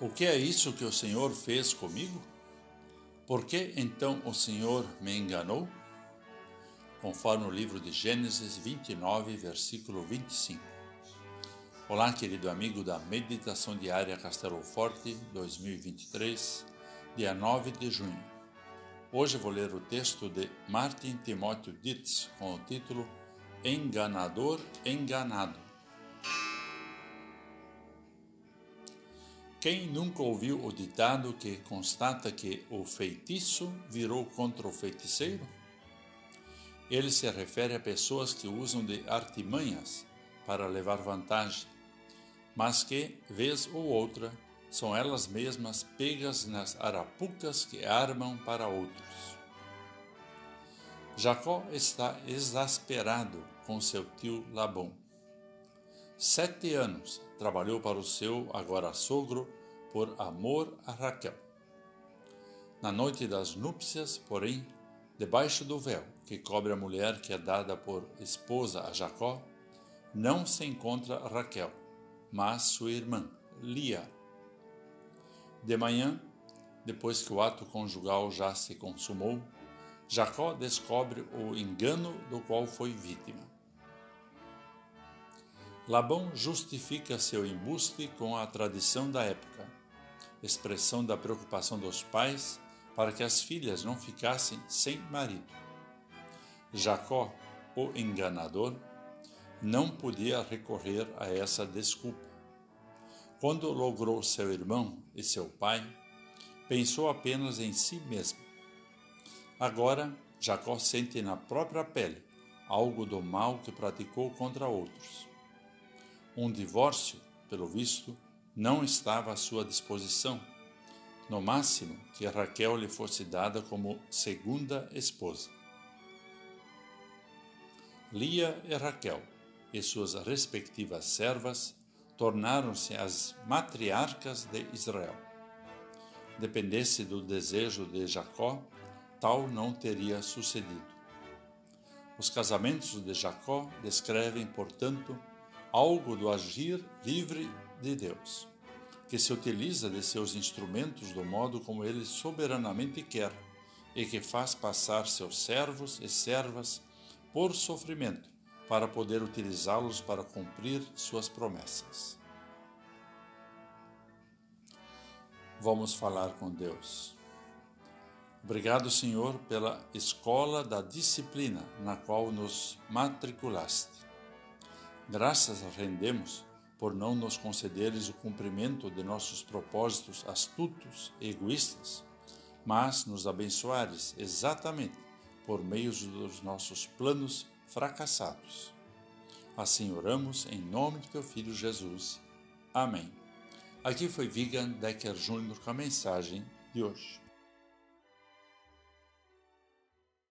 O que é isso que o Senhor fez comigo? Por que então o Senhor me enganou? Conforme o livro de Gênesis 29, versículo 25. Olá, querido amigo da Meditação Diária Castelo Forte 2023, dia 9 de junho. Hoje vou ler o texto de Martin Timóteo Dietz com o título Enganador Enganado. Quem nunca ouviu o ditado que constata que o feitiço virou contra o feiticeiro? Ele se refere a pessoas que usam de artimanhas para levar vantagem, mas que, vez ou outra, são elas mesmas pegas nas arapucas que armam para outros. Jacó está exasperado com seu tio Labão Sete anos trabalhou para o seu agora sogro por amor a Raquel. Na noite das núpcias, porém, debaixo do véu que cobre a mulher que é dada por esposa a Jacó, não se encontra Raquel, mas sua irmã, Lia. De manhã, depois que o ato conjugal já se consumou, Jacó descobre o engano do qual foi vítima. Labão justifica seu embuste com a tradição da época, expressão da preocupação dos pais para que as filhas não ficassem sem marido. Jacó, o enganador, não podia recorrer a essa desculpa. Quando logrou seu irmão e seu pai, pensou apenas em si mesmo. Agora, Jacó sente na própria pele algo do mal que praticou contra outros. Um divórcio, pelo visto, não estava à sua disposição. No máximo, que Raquel lhe fosse dada como segunda esposa. Lia e Raquel e suas respectivas servas tornaram-se as matriarcas de Israel. Dependesse do desejo de Jacó, tal não teria sucedido. Os casamentos de Jacó descrevem, portanto, algo do agir livre de Deus, que se utiliza de seus instrumentos do modo como ele soberanamente quer e que faz passar seus servos e servas por sofrimento para poder utilizá-los para cumprir suas promessas. Vamos falar com Deus. Obrigado, Senhor, pela escola da disciplina na qual nos matriculaste. Graças rendemos por não nos concederes o cumprimento de nossos propósitos astutos e egoístas, mas nos abençoares exatamente por meio dos nossos planos fracassados. Assim oramos em nome de teu Filho Jesus. Amém. Aqui foi Vigan Decker Jr. com a mensagem de hoje.